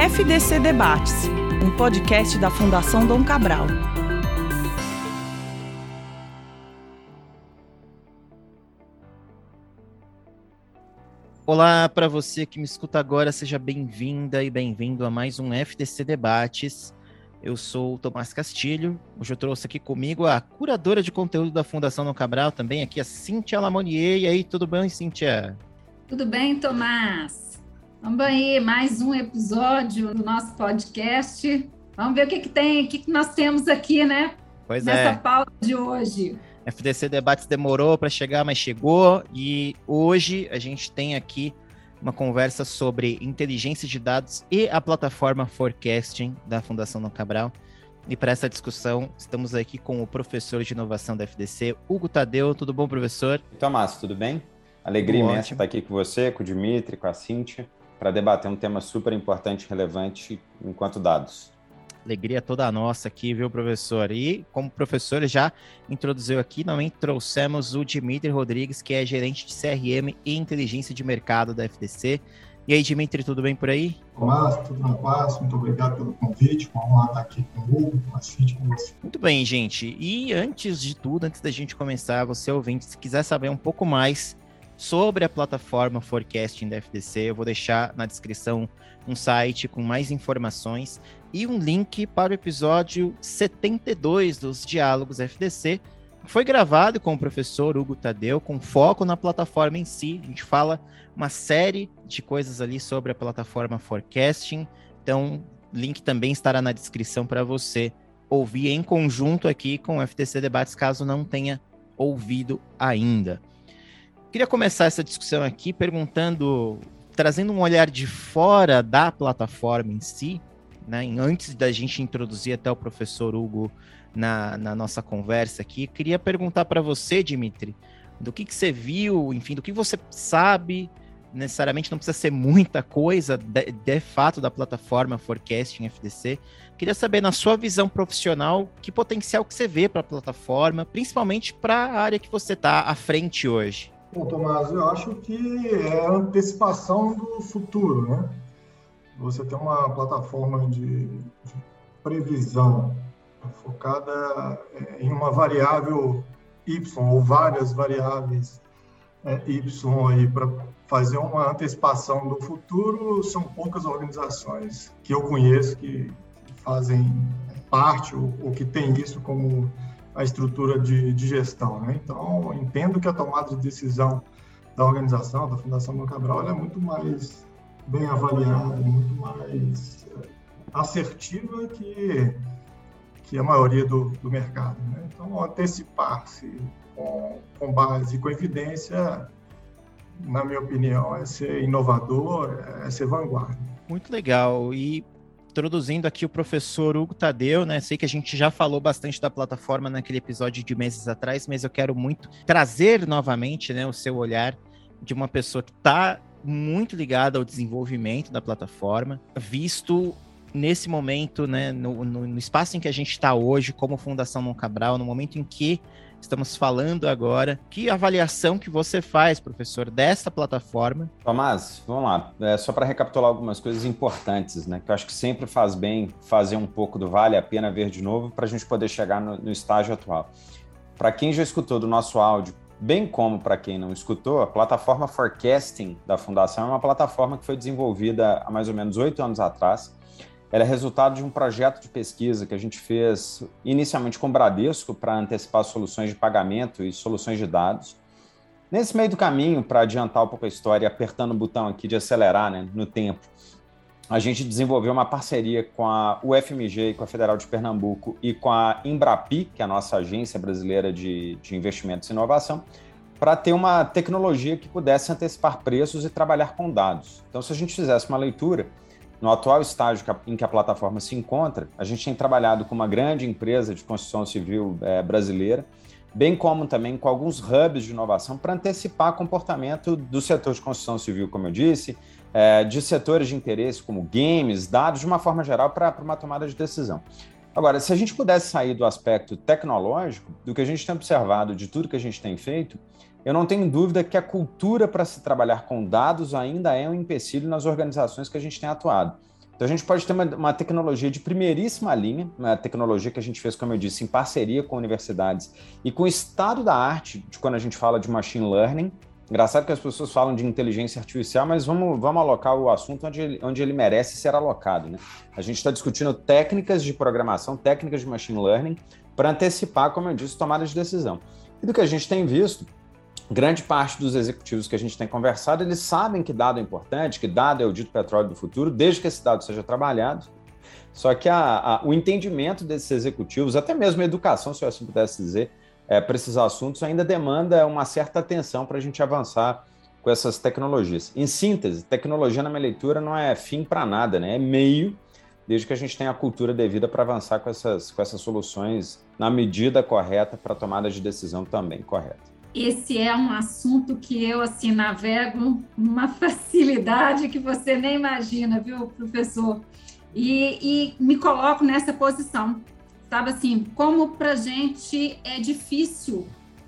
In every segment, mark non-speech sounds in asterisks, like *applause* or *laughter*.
FDC Debates, um podcast da Fundação Dom Cabral. Olá para você que me escuta agora, seja bem-vinda e bem-vindo a mais um FDC Debates. Eu sou o Tomás Castilho. Hoje eu trouxe aqui comigo a curadora de conteúdo da Fundação Dom Cabral, também aqui a Cíntia Lamonier. E aí, tudo bem, Cíntia? Tudo bem, Tomás? Vamos aí, mais um episódio do nosso podcast. Vamos ver o que, que tem, o que, que nós temos aqui, né? Pois Nessa é. pauta de hoje. FDC Debates demorou para chegar, mas chegou. E hoje a gente tem aqui uma conversa sobre inteligência de dados e a plataforma Forecasting da Fundação Dom Cabral. E para essa discussão, estamos aqui com o professor de inovação da FDC, Hugo Tadeu. Tudo bom, professor? Tomás, tudo bem? Alegria imensa estar aqui com você, com o Dimitri, com a Cíntia, para debater um tema super importante e relevante enquanto dados. Alegria toda nossa aqui, viu, professor? E como o professor já introduziu aqui, também trouxemos o Dimitri Rodrigues, que é gerente de CRM e inteligência de mercado da FDC. E aí, Dimitri, tudo bem por aí? Tomás, tudo na paz, muito obrigado pelo convite, uma honra estar aqui com o Hugo, com a Cintia, com você. Muito bem, gente. E antes de tudo, antes da gente começar, você ouvinte, se quiser saber um pouco mais sobre a plataforma Forecasting da FDC, eu vou deixar na descrição um site com mais informações e um link para o episódio 72 dos Diálogos FDC, foi gravado com o professor Hugo Tadeu, com foco na plataforma em si. A gente fala uma série de coisas ali sobre a plataforma Forecasting. Então, link também estará na descrição para você ouvir em conjunto aqui com o FTC Debates, caso não tenha ouvido ainda. Queria começar essa discussão aqui perguntando, trazendo um olhar de fora da plataforma em si, né? Antes da gente introduzir até o professor Hugo na, na nossa conversa aqui, queria perguntar para você, Dimitri, do que, que você viu, enfim, do que você sabe, necessariamente não precisa ser muita coisa, de, de fato, da plataforma Forecasting FDC. Queria saber, na sua visão profissional, que potencial que você vê para a plataforma, principalmente para a área que você está à frente hoje. Bom, Tomás, eu acho que é a antecipação do futuro, né? Você tem uma plataforma de, de previsão focada é, em uma variável Y ou várias variáveis é, Y aí para fazer uma antecipação do futuro. São poucas organizações que eu conheço que fazem parte ou, ou que tem isso como a estrutura de, de gestão. Né? Então, entendo que a tomada de decisão da organização, da Fundação Dom Cabral, é muito mais bem avaliada, muito mais eh, assertiva que, que a maioria do, do mercado. Né? Então, antecipar-se com, com base, com evidência, na minha opinião, é ser inovador, é ser vanguarda. Muito legal. E introduzindo aqui o professor Hugo Tadeu, né? Sei que a gente já falou bastante da plataforma naquele episódio de meses atrás, mas eu quero muito trazer novamente, né, o seu olhar de uma pessoa que está muito ligada ao desenvolvimento da plataforma, visto nesse momento, né, no, no, no espaço em que a gente está hoje, como Fundação Mon Cabral, no momento em que estamos falando agora, que avaliação que você faz, professor, dessa plataforma? Tomás, vamos lá. É, só para recapitular algumas coisas importantes, né? Que eu acho que sempre faz bem fazer um pouco do vale a pena ver de novo para a gente poder chegar no, no estágio atual. Para quem já escutou do nosso áudio, bem como para quem não escutou, a plataforma Forecasting da Fundação é uma plataforma que foi desenvolvida há mais ou menos oito anos atrás. Ela é resultado de um projeto de pesquisa que a gente fez inicialmente com o Bradesco para antecipar soluções de pagamento e soluções de dados. Nesse meio do caminho, para adiantar um pouco a história, apertando o botão aqui de acelerar né, no tempo, a gente desenvolveu uma parceria com a UFMG, com a Federal de Pernambuco e com a Embrapi, que é a nossa agência brasileira de, de investimentos e inovação, para ter uma tecnologia que pudesse antecipar preços e trabalhar com dados. Então, se a gente fizesse uma leitura, no atual estágio em que a plataforma se encontra, a gente tem trabalhado com uma grande empresa de construção civil é, brasileira, bem como também com alguns hubs de inovação para antecipar comportamento do setor de construção civil, como eu disse, é, de setores de interesse como games, dados, de uma forma geral, para uma tomada de decisão. Agora, se a gente pudesse sair do aspecto tecnológico, do que a gente tem observado, de tudo que a gente tem feito, eu não tenho dúvida que a cultura para se trabalhar com dados ainda é um empecilho nas organizações que a gente tem atuado. Então a gente pode ter uma, uma, tecnologia de primeiríssima linha, uma tecnologia que a gente fez, como eu disse, em parceria com universidades e com o estado da arte, de quando a gente fala de machine learning. Engraçado que as pessoas falam de inteligência artificial, mas vamos, vamos alocar o assunto onde ele, onde ele merece ser alocado. Né? A gente está discutindo técnicas de programação, técnicas de machine learning, para antecipar, como eu disse, tomadas de decisão. E do que a gente tem visto, grande parte dos executivos que a gente tem conversado, eles sabem que dado é importante, que dado é o dito petróleo do futuro, desde que esse dado seja trabalhado. Só que a, a, o entendimento desses executivos, até mesmo a educação, se eu assim pudesse dizer, é, para esses assuntos, ainda demanda uma certa atenção para a gente avançar com essas tecnologias. Em síntese, tecnologia na minha leitura não é fim para nada, né? é meio, desde que a gente tenha a cultura devida para avançar com essas, com essas soluções na medida correta para tomada de decisão também correta esse é um assunto que eu assim navego uma *laughs* facilidade que você nem imagina, viu, professor? E, e me coloco nessa posição, sabe assim, como para gente é difícil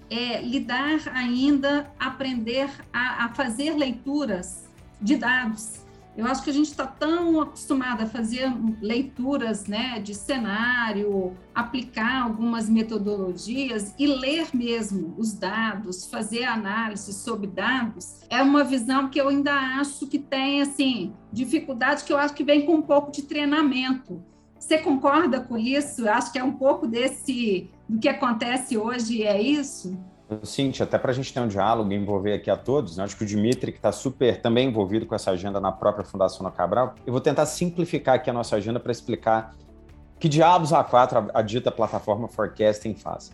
é, lidar ainda, aprender a, a fazer leituras de dados eu acho que a gente está tão acostumado a fazer leituras né, de cenário, aplicar algumas metodologias e ler mesmo os dados, fazer análise sobre dados, é uma visão que eu ainda acho que tem assim dificuldade que eu acho que vem com um pouco de treinamento. Você concorda com isso? Eu acho que é um pouco desse do que acontece hoje, é isso? Cintia, até para a gente ter um diálogo e envolver aqui a todos, né? acho que o Dimitri, que está super também envolvido com essa agenda na própria Fundação na Cabral, eu vou tentar simplificar aqui a nossa agenda para explicar que diabos a quatro a, a dita plataforma Forecasting faz.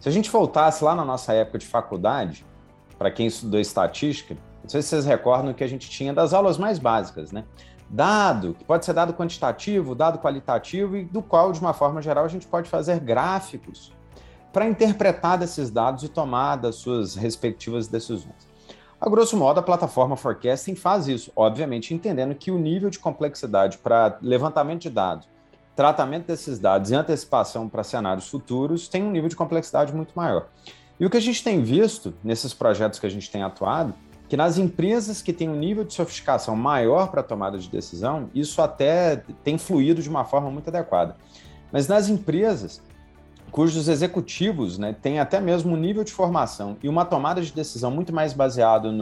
Se a gente voltasse lá na nossa época de faculdade, para quem estudou estatística, não sei se vocês recordam que a gente tinha das aulas mais básicas, né? Dado, que pode ser dado quantitativo, dado qualitativo, e do qual, de uma forma geral, a gente pode fazer gráficos para interpretar desses dados e tomar das suas respectivas decisões. A grosso modo, a plataforma Forecasting faz isso, obviamente entendendo que o nível de complexidade para levantamento de dados, tratamento desses dados e antecipação para cenários futuros tem um nível de complexidade muito maior. E o que a gente tem visto nesses projetos que a gente tem atuado, que nas empresas que têm um nível de sofisticação maior para tomada de decisão, isso até tem fluído de uma forma muito adequada. Mas nas empresas cujos executivos né, têm até mesmo um nível de formação e uma tomada de decisão muito mais baseado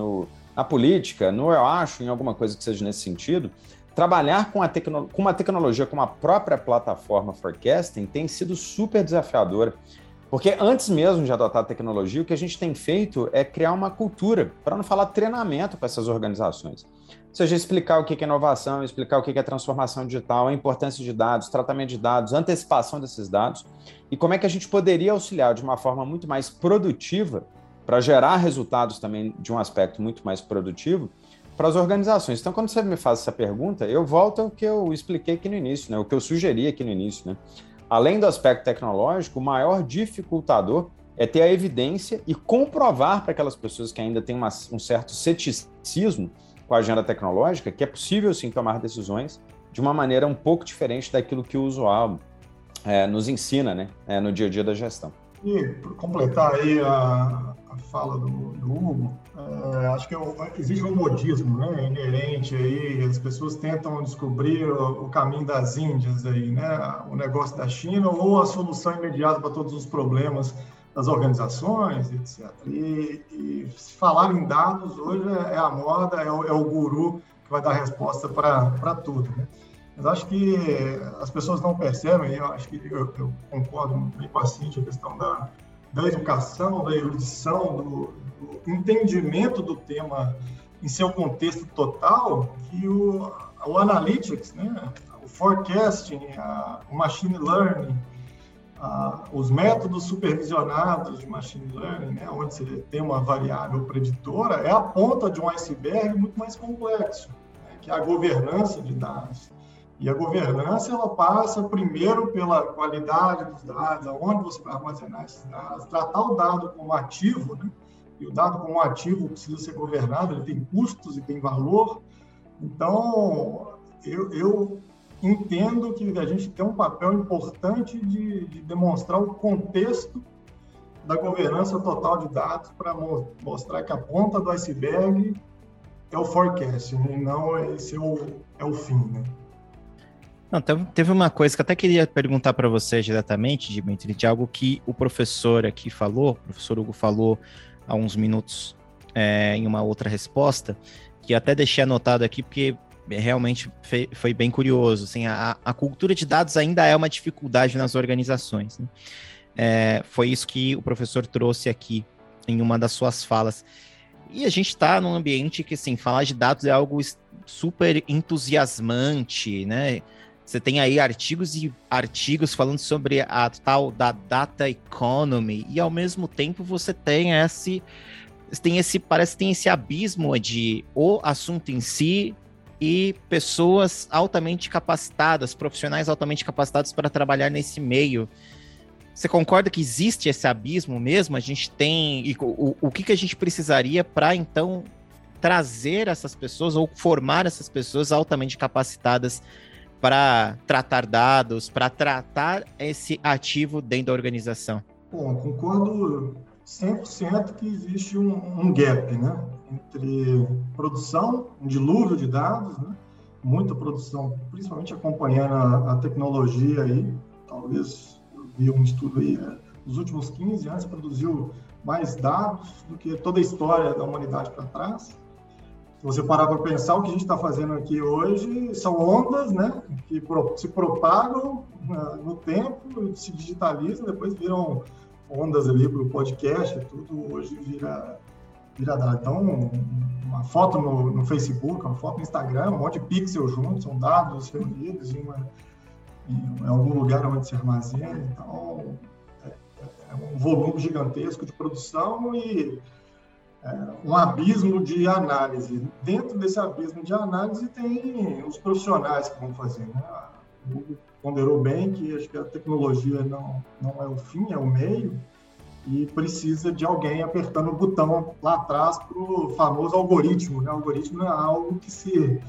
na política, no eu acho, em alguma coisa que seja nesse sentido, trabalhar com, tecno, com uma tecnologia como a própria plataforma Forecasting tem sido super desafiadora. Porque antes mesmo de adotar a tecnologia, o que a gente tem feito é criar uma cultura, para não falar treinamento para essas organizações seja explicar o que é inovação, explicar o que é transformação digital, a importância de dados, tratamento de dados, antecipação desses dados e como é que a gente poderia auxiliar de uma forma muito mais produtiva para gerar resultados também de um aspecto muito mais produtivo para as organizações. Então, quando você me faz essa pergunta, eu volto ao que eu expliquei aqui no início, né? o que eu sugeri aqui no início. Né? Além do aspecto tecnológico, o maior dificultador é ter a evidência e comprovar para aquelas pessoas que ainda têm uma, um certo ceticismo com a agenda tecnológica que é possível sim tomar decisões de uma maneira um pouco diferente daquilo que o usuário é, nos ensina né, é, no dia a dia da gestão. E para completar aí a, a fala do, do Hugo, é, acho que é existe um modismo né, inerente aí, as pessoas tentam descobrir o, o, caminho das Índias aí, né, o negócio da China ou a solução imediata para todos os problemas das organizações, etc. E, e falar em dados hoje é, é a moda, é o, é o, guru que vai dar resposta para tudo. Né? Mas acho que as pessoas não percebem, eu acho que eu, eu concordo bem com a Cintia, a questão da, da educação, da erudição, do, do, entendimento do tema em seu contexto total, que o, o analytics, né, o forecasting, a, o machine learning, ah, os métodos supervisionados de machine learning, né, onde você tem uma variável preditora, é a ponta de um iceberg muito mais complexo, né, que é a governança de dados. E a governança ela passa primeiro pela qualidade dos dados, aonde você vai armazenar esses dados, tratar o dado como ativo, né? e o dado como ativo precisa ser governado, ele tem custos e tem valor. Então, eu, eu entendo que a gente tem um papel importante de, de demonstrar o contexto da governança total de dados para mo mostrar que a ponta do iceberg é o forecast, né? e não esse é o, é o fim. Né? Não, teve uma coisa que eu até queria perguntar para você diretamente, Dimitri, de algo que o professor aqui falou, o professor Hugo falou há uns minutos é, em uma outra resposta, que até deixei anotado aqui porque realmente foi bem curioso. Assim, a, a cultura de dados ainda é uma dificuldade nas organizações. Né? É, foi isso que o professor trouxe aqui em uma das suas falas. E a gente está num ambiente que, assim, falar de dados é algo super entusiasmante, né? Você tem aí artigos e artigos falando sobre a tal da data economy, e ao mesmo tempo você tem esse, tem esse parece que tem esse abismo de o assunto em si e pessoas altamente capacitadas, profissionais altamente capacitados para trabalhar nesse meio. Você concorda que existe esse abismo mesmo? A gente tem. E o, o que, que a gente precisaria para então trazer essas pessoas ou formar essas pessoas altamente capacitadas para tratar dados, para tratar esse ativo dentro da organização? Bom, concordo 100% que existe um, um, gap né, entre produção, um dilúvio de dados, né, muita produção, principalmente acompanhando a, a tecnologia aí, talvez vi um estudo aí, né? nos últimos 15 anos produziu mais dados do que toda a história da humanidade para trás. Se você parar para pensar, o que a gente está fazendo aqui hoje são ondas, né, que se propagam no tempo, se digitalizam, depois viram ondas ali para o podcast, tudo hoje vira, vira dado. Então, uma foto no, no, Facebook, uma foto no Instagram, um monte de pixels juntos, são dados reunidos em uma em, algum lugar onde se armazena. Então, é, é um volume gigantesco de produção e é, um abismo de análise. Dentro desse abismo de análise tem os profissionais que vão fazer. Né? Hugo ponderou bem que acho que a tecnologia não, não é o fim, é o meio, e precisa de alguém apertando o botão lá atrás para o famoso algoritmo. Né? O algoritmo é algo que se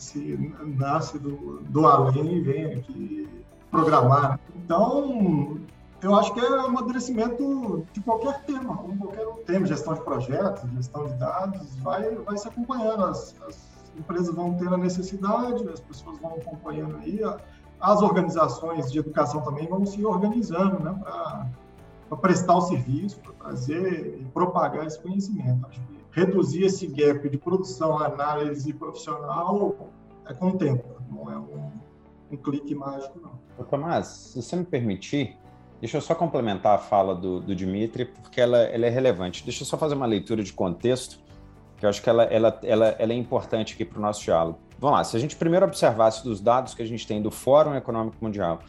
se nasce do, do além e vem aqui programar. Então, eu acho que é amadurecimento de qualquer tema, qualquer tema, gestão de projetos, gestão de dados, vai, vai se acompanhando. As, as empresas vão ter a necessidade, as pessoas vão acompanhando aí, as organizações de educação também vão se organizando né, para prestar o serviço, para trazer e propagar esse conhecimento. Acho que reduzir esse gap de produção, análise profissional é com o tempo, não é um, um clique mágico, não. Tomás, se você me permitir, deixa eu só complementar a fala do, do Dimitri, porque ela, ela, é relevante. Deixa eu só fazer uma leitura de contexto, que eu acho que ela, ela, ela, ela é importante aqui para o nosso diálogo. Vamos lá, se a gente primeiro observasse dos dados que a gente tem do Fórum Econômico Mundial,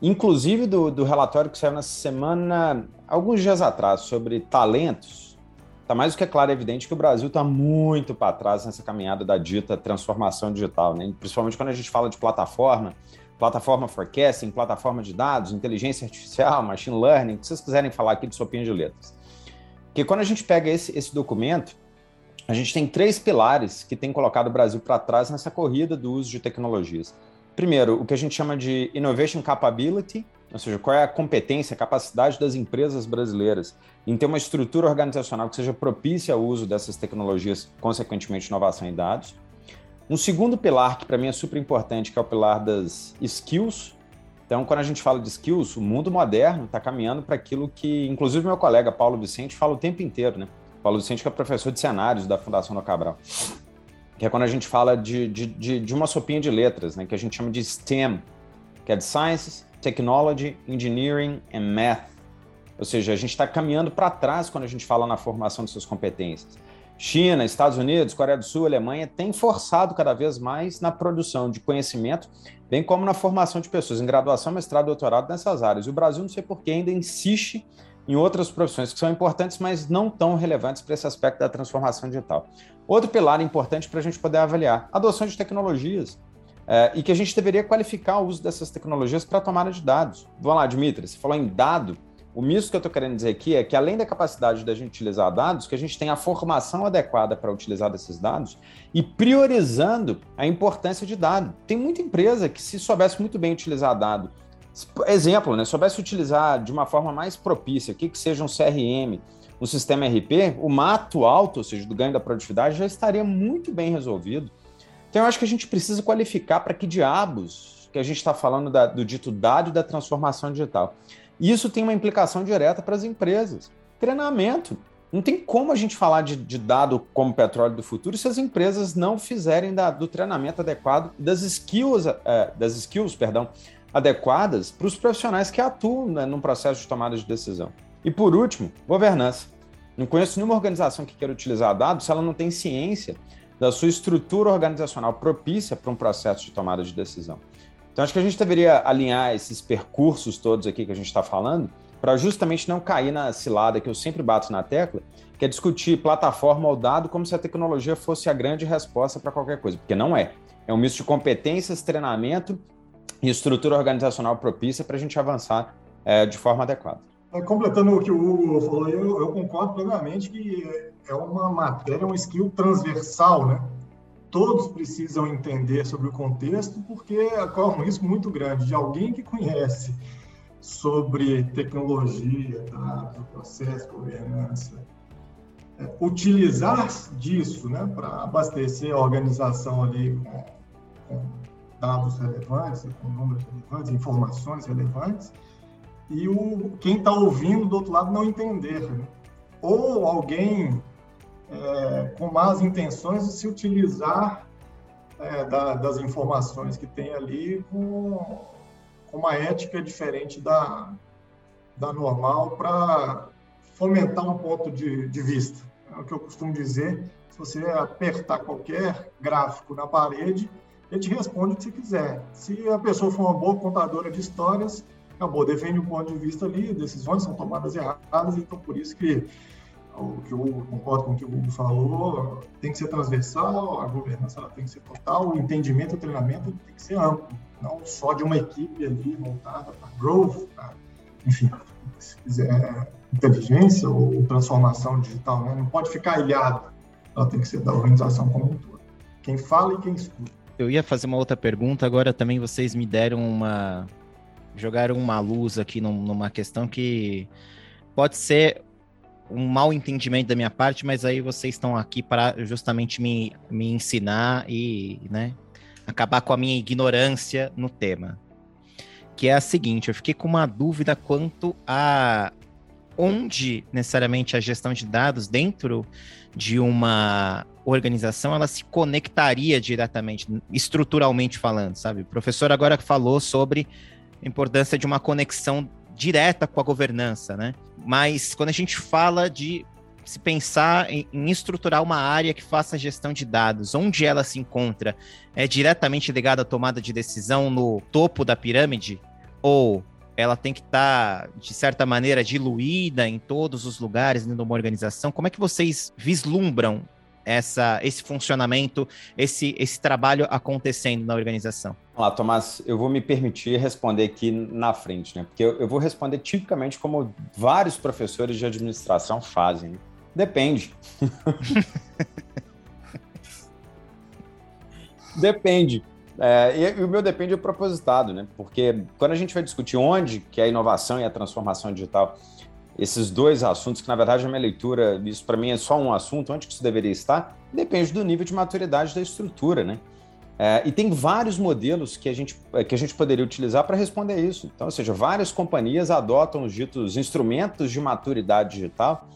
inclusive do, do relatório que saiu na semana, alguns dias atrás, sobre talentos, Está mais do que claro e evidente que o Brasil está muito para trás nessa caminhada da dita transformação digital, né? principalmente quando a gente fala de plataforma, plataforma forecasting, plataforma de dados, inteligência artificial, machine learning, o que vocês quiserem falar aqui de sopinha de letras. Porque quando a gente pega esse, esse documento, a gente tem três pilares que têm colocado o Brasil para trás nessa corrida do uso de tecnologias. Primeiro, o que a gente chama de innovation capability, ou seja, qual é a competência, a capacidade das empresas brasileiras em ter uma estrutura organizacional que seja propícia ao uso dessas tecnologias, consequentemente, inovação em dados. Um segundo pilar, que para mim é super importante, que é o pilar das skills. Então, quando a gente fala de skills, o mundo moderno está caminhando para aquilo que, inclusive, meu colega Paulo Vicente fala o tempo inteiro, né? Paulo Vicente, que é professor de cenários da Fundação do Cabral. Que é quando a gente fala de, de, de, de uma sopinha de letras, né? Que a gente chama de STEM, que é de Sciences, Technology, Engineering and Math. Ou seja, a gente está caminhando para trás quando a gente fala na formação de suas competências. China, Estados Unidos, Coreia do Sul, Alemanha têm forçado cada vez mais na produção de conhecimento, bem como na formação de pessoas em graduação, mestrado, doutorado nessas áreas. E o Brasil, não sei por que, ainda insiste em outras profissões que são importantes, mas não tão relevantes para esse aspecto da transformação digital. Outro pilar importante para a gente poder avaliar: adoção de tecnologias. É, e que a gente deveria qualificar o uso dessas tecnologias para tomada de dados. Vamos lá, Dimitri, você falou em dado. O misto que eu estou querendo dizer aqui é que, além da capacidade da gente utilizar dados, que a gente tem a formação adequada para utilizar desses dados e priorizando a importância de dado. Tem muita empresa que, se soubesse muito bem utilizar dado, exemplo, né, soubesse utilizar de uma forma mais propícia, que, que seja um CRM, um sistema RP, o mato alto, ou seja, do ganho da produtividade, já estaria muito bem resolvido então eu acho que a gente precisa qualificar para que diabos porque a gente está falando da, do dito dado da transformação digital. Isso tem uma implicação direta para as empresas. Treinamento. Não tem como a gente falar de, de, dado como petróleo do futuro se as empresas não fizerem da, do treinamento adequado das skills, é, das skills, perdão, adequadas para os profissionais que atuam né, no processo de tomada de decisão. E por último, governança. Não conheço nenhuma organização que queira utilizar dados se ela não tem ciência da sua estrutura organizacional propícia para um processo de tomada de decisão. Então, acho que a gente deveria alinhar esses percursos todos aqui que a gente está falando para justamente não cair na cilada que eu sempre bato na tecla, que é discutir plataforma ou dado como se a tecnologia fosse a grande resposta para qualquer coisa, porque não é. É um misto de competências, treinamento e estrutura organizacional propícia para a gente avançar é, de forma adequada. É, completando o que o Hugo falou, eu, eu, concordo plenamente que é uma matéria, um skill transversal, né? Todos precisam entender sobre o contexto, porque corre um risco muito grande de alguém que conhece sobre tecnologia, dados, processo, governança, é, utilizar disso né, para abastecer a organização ali com, com dados relevantes, com números relevantes, informações relevantes, e o, quem está ouvindo do outro lado não entender. Né? Ou alguém é, com más intenções de se utilizar é, da, das informações que tem ali com, com uma ética diferente da, da normal para fomentar um ponto de, de vista. É o que eu costumo dizer, se você apertar qualquer gráfico na parede, ele te responde o que você quiser. Se a pessoa for uma boa contadora de histórias, acabou, defende um ponto de vista ali, decisões são tomadas erradas, então por isso que o que eu concordo com o que o Hugo falou, tem que ser transversal, a governança tem que ser total, o entendimento o treinamento tem que ser amplo, não só de uma equipe ali montada para growth, pra, enfim, se quiser inteligência ou transformação digital, né? não pode ficar ilhado, ela tem que ser da organização como um todo. Quem fala e quem escuta. Eu ia fazer uma outra pergunta, agora também vocês me deram uma, jogaram uma luz aqui numa questão que pode ser um mal entendimento da minha parte, mas aí vocês estão aqui para justamente me, me ensinar e né, acabar com a minha ignorância no tema. Que é a seguinte, eu fiquei com uma dúvida quanto a onde necessariamente a gestão de dados dentro de uma organização ela se conectaria diretamente, estruturalmente falando, sabe? O professor agora falou sobre a importância de uma conexão direta com a governança, né? Mas quando a gente fala de se pensar em, em, estruturar uma área que faça gestão de dados, onde ela se encontra, é diretamente ligada à tomada de decisão no topo da pirâmide? Ou ela tem que estar, tá, de certa maneira, diluída em todos os lugares dentro de uma organização? Como é que vocês vislumbram essa, esse funcionamento, esse, esse trabalho acontecendo na organização? Vamos lá, Tomás, eu vou me permitir responder aqui na frente, né? Porque eu, eu vou responder tipicamente como vários professores de administração fazem. Né? Depende. *laughs* Depende. É, e, e, o meu depende é propositado, né? Porque quando a gente vai discutir onde que é a inovação e a transformação digital esses dois assuntos, que na verdade a minha leitura, isso para mim é só um assunto, onde que isso deveria estar, depende do nível de maturidade da estrutura, né? É, e tem vários modelos que a gente, que a gente poderia utilizar para responder isso. Então, ou seja, várias companhias adotam os ditos instrumentos de maturidade digital.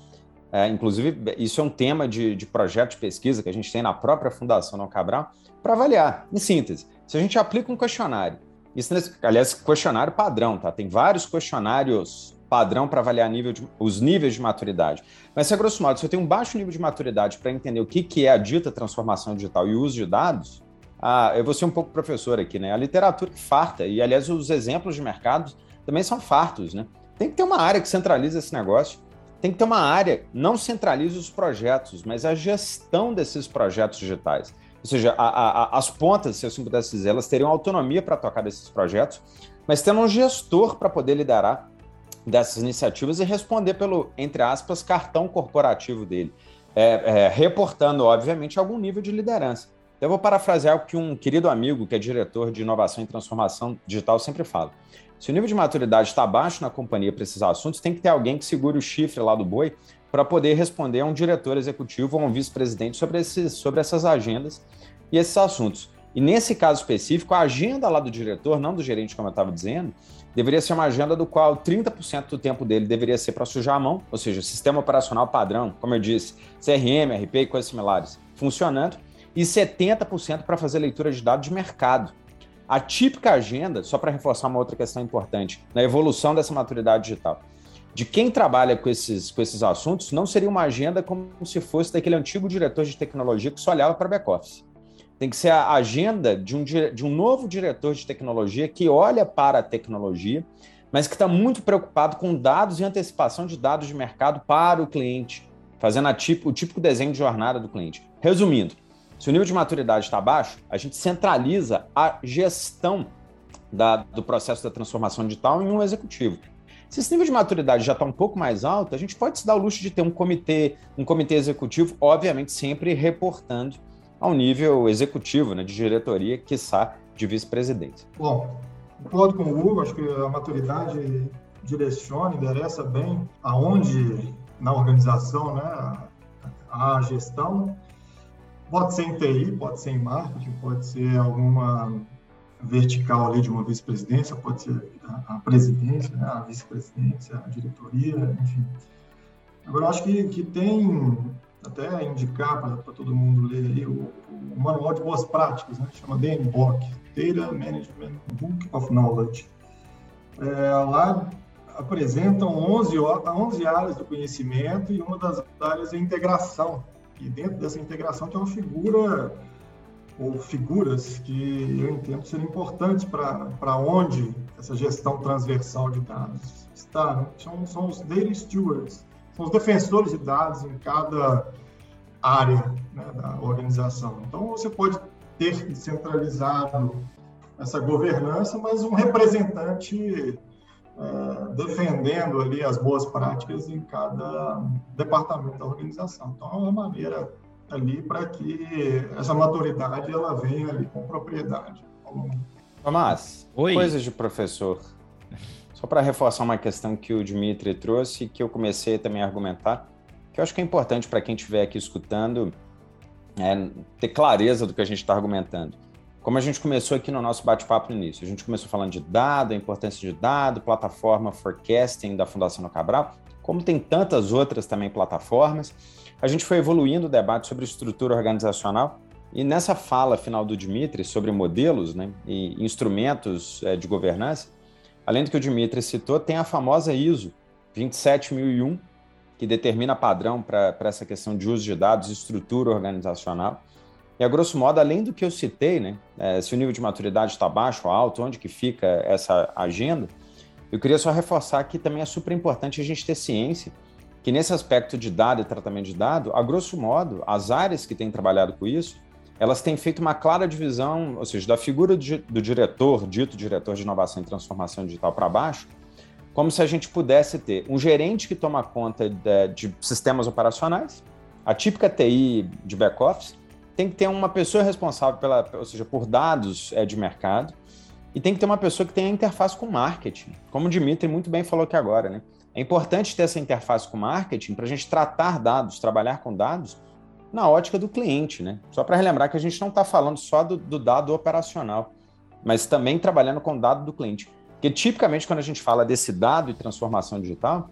É, inclusive, isso é um tema de, de projeto de pesquisa que a gente tem na própria Fundação Não Cabral, para avaliar. Em síntese, se a gente aplica um questionário, isso, aliás, questionário padrão, tá? Tem vários questionários padrão para avaliar nível de, os níveis de maturidade. Mas, se a grosso modo, se eu tenho um baixo nível de maturidade para entender o que, que é a dita transformação digital e o uso de dados, ah, eu vou ser um pouco professor aqui, né? A literatura que farta, e aliás, os exemplos de mercado também são fartos, né? Tem que ter uma área que centraliza esse negócio. Tem que ter uma área, não centraliza os projetos, mas a gestão desses projetos digitais. Ou seja, a, a, as pontas, se eu assim pudesse dizer, elas teriam autonomia para tocar desses projetos, mas tendo um gestor para poder liderar dessas iniciativas e responder pelo, entre aspas, cartão corporativo dele, é, é, reportando, obviamente, algum nível de liderança. Eu vou parafrasear o que um querido amigo, que é diretor de inovação e transformação digital, sempre fala. Se o nível de maturidade está baixo na companhia para esses assuntos, tem que ter alguém que segure o chifre lá do boi para poder responder a um diretor executivo ou a um vice-presidente sobre, esses, sobre essas agendas e esses assuntos. E nesse caso específico, a agenda lá do diretor, não do gerente, como eu estava dizendo, deveria ser uma agenda do qual 30% do tempo dele deveria ser para sujar a mão, ou seja, sistema operacional padrão, como eu disse, CRM, RP e coisas similares, funcionando, e 70% para fazer leitura de dados de mercado. A típica agenda, só para reforçar uma outra questão importante, na evolução dessa maturidade digital, de quem trabalha com esses, com esses assuntos, não seria uma agenda como se fosse daquele antigo diretor de tecnologia que só olhava para back-office. Tem que ser a agenda de um, de um novo diretor de tecnologia que olha para a tecnologia, mas que está muito preocupado com dados e antecipação de dados de mercado para o cliente, fazendo tipo, o típico desenho de jornada do cliente. Resumindo, se o nível de maturidade está baixo, a gente centraliza a gestão da, do processo da transformação digital em um executivo. Se esse nível de maturidade já está um pouco mais alto, a gente pode se dar o luxo de ter um comitê, um comitê executivo, obviamente sempre reportando ao nível executivo, né, de diretoria, quiçá de vice-presidência. Bom, concordo com o Hugo, acho que a maturidade direciona, endereça bem aonde na organização né, a gestão. Pode ser em TI, pode ser em marketing, pode ser alguma vertical ali de uma vice-presidência, pode ser a, presidência, né, a vice-presidência, a diretoria, enfim. Agora, acho que, que tem até indicar para todo mundo ler aí o, o, manual de boas práticas, né, chama DMBOK, Data Management Book of Knowledge. É, lá apresentam 11, 11 áreas do conhecimento e uma das áreas é integração. E dentro dessa integração tem uma figura ou figuras que eu entendo serem importantes para onde essa gestão transversal de dados está. Né? São, são os data stewards, são os defensores de dados em cada área né, da organização. Então, você pode ter centralizado essa governança, mas um representante é, defendendo ali as boas práticas em cada departamento da organização. Então, é uma maneira ali para que essa maturidade ela venha ali com propriedade. Tomás, Oi. coisas de professor. Só para reforçar uma questão que o Dimitri trouxe, que eu comecei também a argumentar, que eu acho que é importante para quem estiver aqui escutando é, ter clareza do que a gente está argumentando. Como a gente começou aqui no nosso bate-papo no início, a gente começou falando de dado, a importância de dado, plataforma forecasting da Fundação No Cabral, como tem tantas outras também plataformas, a gente foi evoluindo o debate sobre estrutura organizacional e nessa fala final do Dimitri sobre modelos né, e instrumentos é, de governança, além do que o Dimitri citou, tem a famosa ISO 27001, que determina padrão para essa questão de uso de dados e estrutura organizacional. E, a grosso modo, além do que eu citei, né, é, se o nível de maturidade está baixo ou alto, onde que fica essa agenda, eu queria só reforçar que também é super importante a gente ter ciência que nesse aspecto de dado e tratamento de dado, a grosso modo, as áreas que têm trabalhado com isso, elas têm feito uma clara divisão, ou seja, da figura do, diretor, dito diretor de inovação e transformação digital para baixo, como se a gente pudesse ter um gerente que toma conta de, de sistemas operacionais, a típica TI de back-office, tem que ter uma pessoa responsável pela, ou seja, por dados é, de mercado, e tem que ter uma pessoa que tenha interface com marketing, como o Dimitri muito bem falou aqui agora, né? É importante ter essa interface com marketing para a gente tratar dados, trabalhar com dados na ótica do cliente, né? Só para relembrar que a gente não está falando só do, do, dado operacional, mas também trabalhando com o dado do cliente. Porque tipicamente quando a gente fala desse dado e transformação digital,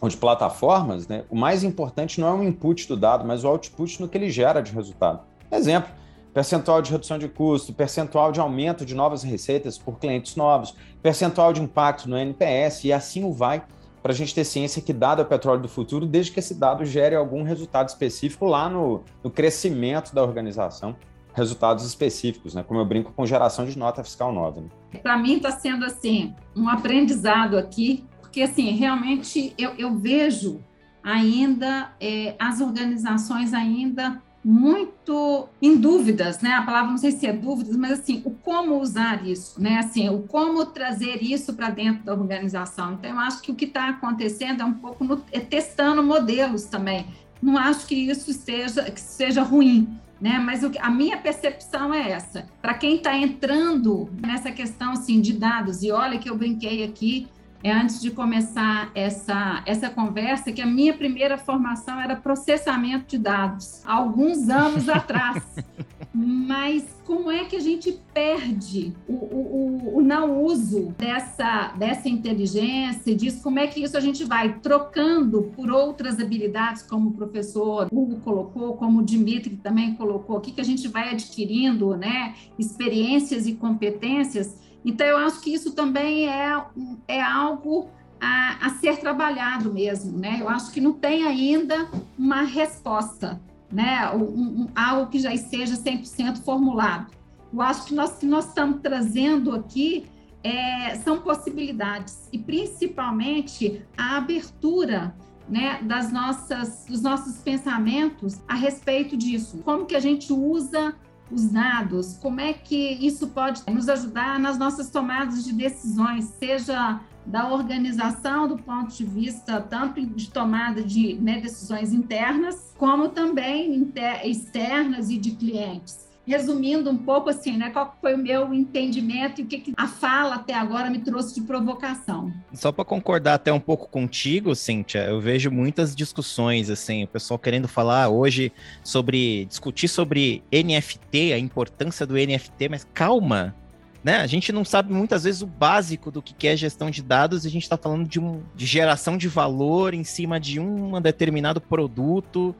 ou de plataformas, né, o mais importante não é o input do dado, mas o output no que ele gera de resultado. Exemplo, percentual de redução de custo, percentual de aumento de novas receitas por clientes novos, percentual de impacto no NPS e assim o vai para a gente ter ciência que dado é o petróleo do futuro, desde que esse dado gere algum resultado específico lá no, no crescimento da organização, resultados específicos, né? Como eu brinco com geração de nota fiscal nova. Né? Para mim está sendo assim um aprendizado aqui, porque assim realmente eu, eu vejo ainda é, as organizações ainda muito em dúvidas, né? A palavra não sei se é dúvidas, mas assim, o como usar isso, né? Assim, o como trazer isso para dentro da organização. Então, eu acho que o que está acontecendo é um pouco no, é testando modelos também. Não acho que isso seja que seja ruim, né? Mas o, a minha percepção é essa. Para quem está entrando nessa questão assim de dados, e olha que eu brinquei aqui é, antes de começar essa, essa conversa, que a minha primeira formação era processamento de dados, alguns anos atrás. *laughs* Mas como é que a gente perde o, o, o, não uso dessa, dessa inteligência, disso? Como é que isso a gente vai trocando por outras habilidades, como o professor Hugo colocou, como o Dimitri também colocou aqui, que a gente vai adquirindo né, experiências e competências então, eu acho que isso também é, é algo a, a, ser trabalhado mesmo, né? Eu acho que não tem ainda uma resposta, né? Um, um, algo que já esteja 100% formulado. Eu acho que nós que nós estamos trazendo aqui é, são possibilidades e principalmente a abertura né, das nossas, dos nossos pensamentos a respeito disso. Como que a gente usa os dados, como é que isso pode nos ajudar nas nossas tomadas de decisões, seja da organização do ponto de vista tanto de tomada de né, decisões internas, como também externas e de clientes resumindo um pouco assim, né? Qual foi o meu entendimento e o que, que a fala até agora me trouxe de provocação. Só para concordar até um pouco contigo, Cíntia, eu vejo muitas discussões, assim, o pessoal querendo falar hoje sobre, discutir sobre NFT, a importância do NFT, mas calma, né? A gente não sabe muitas vezes o básico do que é gestão de dados, a gente está falando de, um, de geração de valor em cima de um determinado produto,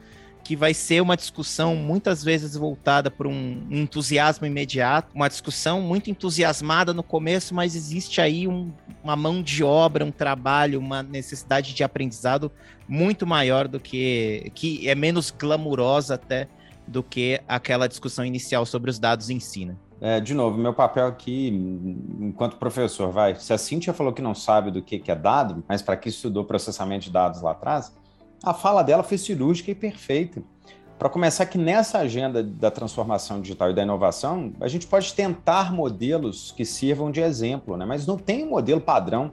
que vai ser uma discussão muitas vezes voltada por um entusiasmo imediato, uma discussão muito entusiasmada no começo, mas existe aí um, uma mão de obra, um trabalho, uma necessidade de aprendizado muito maior do que que é menos glamurosa até do que aquela discussão inicial sobre os dados em si. Né? É, de novo, meu papel aqui, enquanto professor, vai. Se a Cintia falou que não sabe do que, que é dado, mas para que estudou processamento de dados lá atrás, a fala dela foi cirúrgica e perfeita. Para começar, que nessa agenda da transformação digital e da inovação, a gente pode tentar modelos que sirvam de exemplo, né? mas não tem um modelo padrão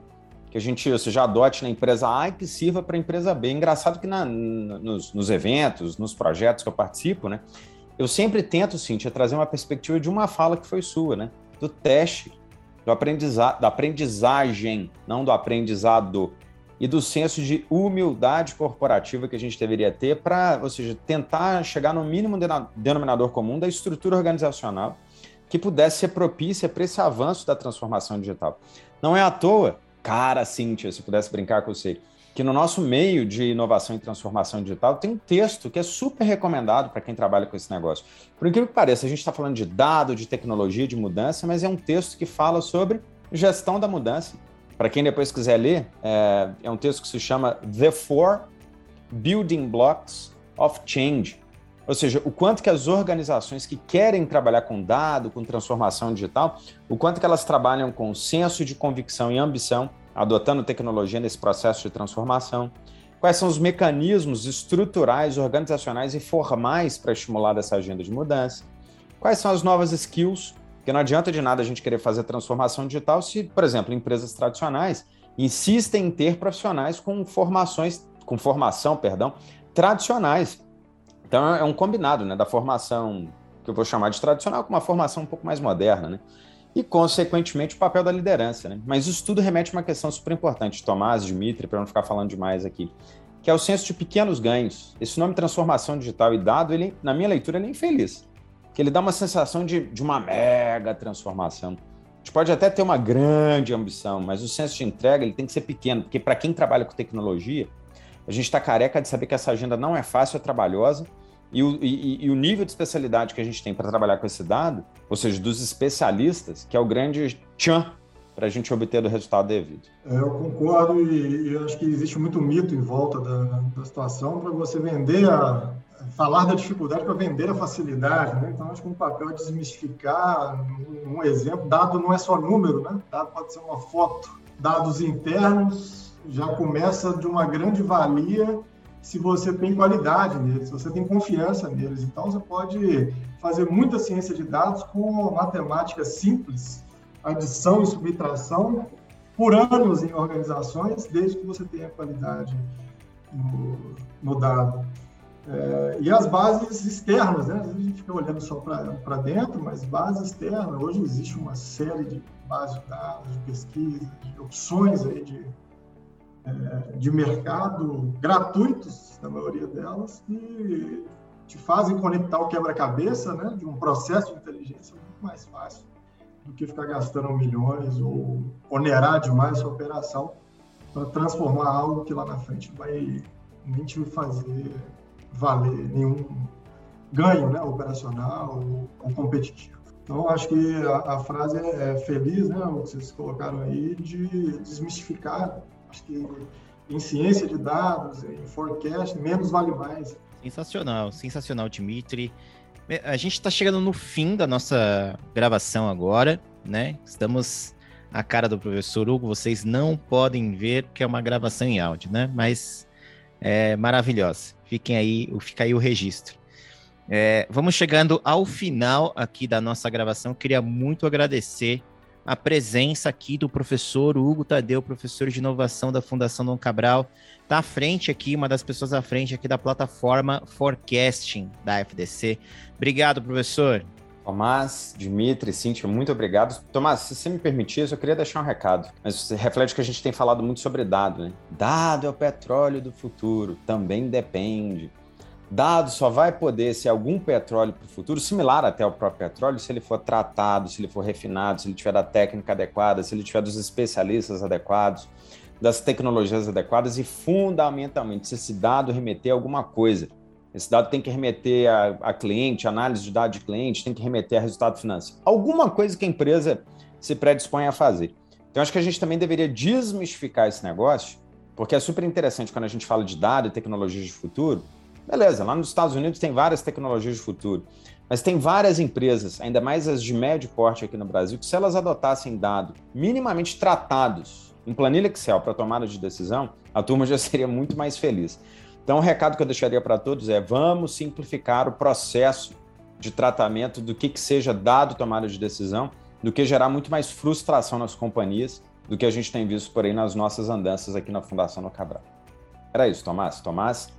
que a gente ou seja, adote na empresa A e que sirva para a empresa B. Engraçado que na, nos, nos, eventos, nos projetos que eu participo, né, eu sempre tento, Cintia, trazer uma perspectiva de uma fala que foi sua, né, do teste, do aprendizado, da aprendizagem, não do aprendizado e do senso de humildade corporativa que a gente deveria ter para, ou seja, tentar chegar no mínimo denominador comum da estrutura organizacional que pudesse ser propícia para esse avanço da transformação digital. Não é à toa, cara, Cíntia, se pudesse brincar com você, que no nosso meio de inovação e transformação digital tem um texto que é super recomendado para quem trabalha com esse negócio. Por incrível que pareça, a gente está falando de dado, de tecnologia, de mudança, mas é um texto que fala sobre gestão da mudança para quem depois quiser ler, é, é um texto que se chama The Four Building Blocks of Change. Ou seja, o quanto que as organizações que querem trabalhar com dado, com transformação digital, o quanto que elas trabalham com senso de convicção e ambição, adotando tecnologia nesse processo de transformação. Quais são os mecanismos estruturais, organizacionais e formais para estimular essa agenda de mudança? Quais são as novas skills porque não adianta de nada a gente querer fazer transformação digital se, por exemplo, empresas tradicionais insistem em ter profissionais com formações, com formação, perdão, tradicionais. Então é um combinado, né, da formação que eu vou chamar de tradicional com uma formação um pouco mais moderna, né? E, consequentemente, o papel da liderança, né? Mas isso tudo remete a uma questão super importante, Tomás, Dimitri, para não ficar falando demais aqui, que é o senso de pequenos ganhos. Esse nome transformação digital e dado, ele, na minha leitura, ele é infeliz que ele dá uma sensação de, de uma mega transformação. A gente pode até ter uma grande ambição, mas o senso de entrega ele tem que ser pequeno, porque para quem trabalha com tecnologia, a gente está careca de saber que essa agenda não é fácil, é trabalhosa, e o, e, e o nível de especialidade que a gente tem para trabalhar com esse dado, ou seja, dos especialistas, que é o grande tchan para a gente obter o resultado devido. É, eu concordo e, e, acho que existe muito mito em volta da, da situação para você vender a, falar da dificuldade para vender a facilidade, né? Então, acho que um papel é desmistificar um exemplo. Dado não é só número, né? Dado pode ser uma foto. Dados internos já começa de uma grande valia se você tem qualidade neles, se você tem confiança neles. Então, você pode fazer muita ciência de dados com matemática simples, adição e subtração, por anos em organizações, desde que você tenha qualidade no, no dado. É, e as bases externas, né? Às vezes a gente fica olhando só para dentro, mas base externa, hoje existe uma série de bases de dados, de pesquisa, de opções aí de, é, de mercado gratuitos, na maioria delas, que te fazem conectar o quebra-cabeça né, de um processo de inteligência muito mais fácil do que ficar gastando milhões ou onerar demais a operação para transformar algo que lá na frente vai nem te fazer valer nenhum ganho né, operacional ou, ou competitivo. Então, acho que a, a frase é, é feliz, né, o que vocês colocaram aí, de desmistificar. Acho que em ciência de dados, em forecast, menos vale mais. Sensacional, sensacional, Dimitri. É, a gente está chegando no fim da nossa gravação agora, né? Estamos a cara do professor Hugo, vocês não podem ver que é uma gravação em áudio, né? Mas é maravilhosa. Fiquem aí, fica aí o registro. É, vamos chegando ao final aqui da nossa gravação. Queria muito agradecer a presença aqui do professor Hugo Tadeu, professor de inovação da Fundação Dom Cabral. Está à frente aqui, uma das pessoas à frente aqui da plataforma Forecasting da FDC. Obrigado, professor. Tomás, Dimitri, Cíntia, muito obrigado. Tomás, se você me permitir, eu só queria deixar um recado. Mas reflete que a gente tem falado muito sobre dado, né? Dado é o petróleo do futuro, também depende. Dado só vai poder ser algum petróleo para o futuro, similar até ao próprio petróleo, se ele for tratado, se ele for refinado, se ele tiver da técnica adequada, se ele tiver dos especialistas adequados, das tecnologias adequadas e, fundamentalmente, se esse dado remeter a alguma coisa esse dado tem que remeter a, a cliente, análise de dados de cliente, tem que remeter a resultado financeiro. Alguma coisa que a empresa se predispõe a fazer. Então, acho que a gente também deveria desmistificar esse negócio, porque é super interessante quando a gente fala de dado e tecnologias de futuro. Beleza, lá nos Estados Unidos tem várias tecnologias de futuro, mas tem várias empresas, ainda mais as de médio porte aqui no Brasil, que se elas adotassem dados minimamente tratados em planilha Excel para tomada de decisão, a turma já *laughs* seria muito mais feliz. Então, o recado que eu deixaria para todos é: vamos simplificar o processo de tratamento do que, que seja dado tomada de decisão, do que gerar muito mais frustração nas companhias do que a gente tem visto por aí nas nossas andanças aqui na Fundação no Cabral. Era isso, Tomás. Tomás,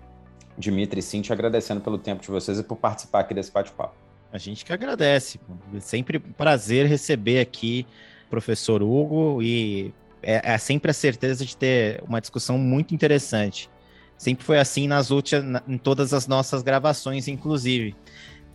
Dimitri e Cintia, agradecendo pelo tempo de vocês e por participar aqui desse bate-papo. A gente que agradece. É sempre um prazer receber aqui o professor Hugo e é, é sempre a certeza de ter uma discussão muito interessante. Sempre foi assim nas últimas, em todas as nossas gravações, inclusive.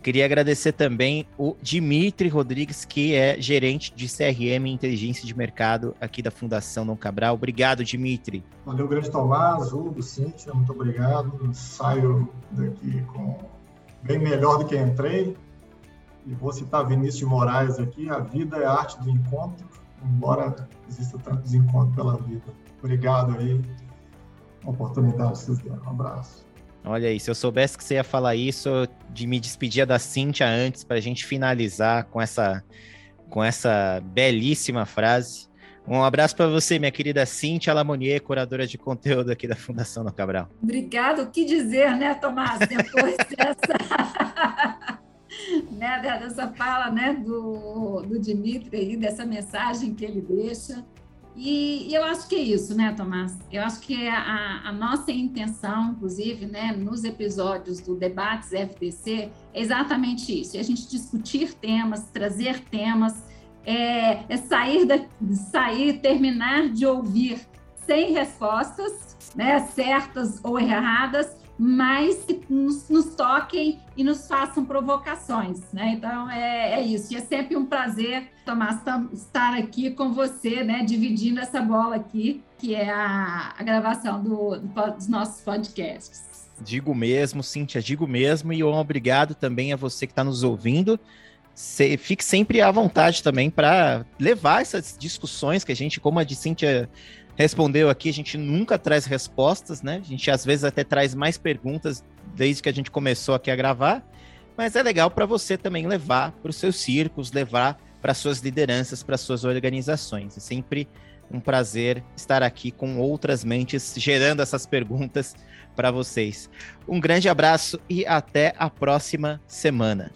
Queria agradecer também o Dimitri Rodrigues, que é gerente de CRM e Inteligência de Mercado aqui da Fundação Dom Cabral. Obrigado, Dimitri. Valeu, grande Tomás, Hugo, Cíntia, muito obrigado. Saio daqui com bem melhor do que entrei. E vou citar Vinícius de Moraes aqui, a vida é a arte do encontro, embora exista tanto desencontro pela vida. Obrigado aí oportunidade vocês deram. Um abraço. Olha aí, se eu soubesse que você ia falar isso, de me despedir da Cíntia antes, para a gente finalizar com essa, com essa belíssima frase. Um abraço para você, minha querida Cíntia Lamonier, curadora de conteúdo aqui da Fundação No Cabral. Obrigado. O que dizer, né, Tomás, depois *laughs* dessa, né, dessa fala né, do, do Dimitri aí, dessa mensagem que ele deixa. E, e, eu acho que é isso, né, Tomás? Eu acho que a, a, nossa intenção, inclusive, né, nos episódios do Debates FDC, é exatamente isso: é a gente discutir temas, trazer temas, é, é sair, da, sair, terminar de ouvir sem respostas, né, certas ou erradas, mas que nos, nos, toquem e nos façam provocações, né? Então é, é, isso. E é sempre um prazer, Tomás, estar aqui com você, né? Dividindo essa bola aqui, que é a, a gravação do, do, dos nossos podcasts. Digo mesmo, Cíntia, digo mesmo, e um obrigado também a você que está nos ouvindo. Fique sempre à vontade também para levar essas discussões que a gente, como a de Cíntia respondeu aqui, a gente nunca traz respostas, né? A gente às vezes até traz mais perguntas desde que a gente começou aqui a gravar, mas é legal para você também levar para os seus círculos, levar para suas lideranças, para suas organizações. É sempre um prazer estar aqui com outras mentes gerando essas perguntas para vocês. Um grande abraço e até a próxima semana.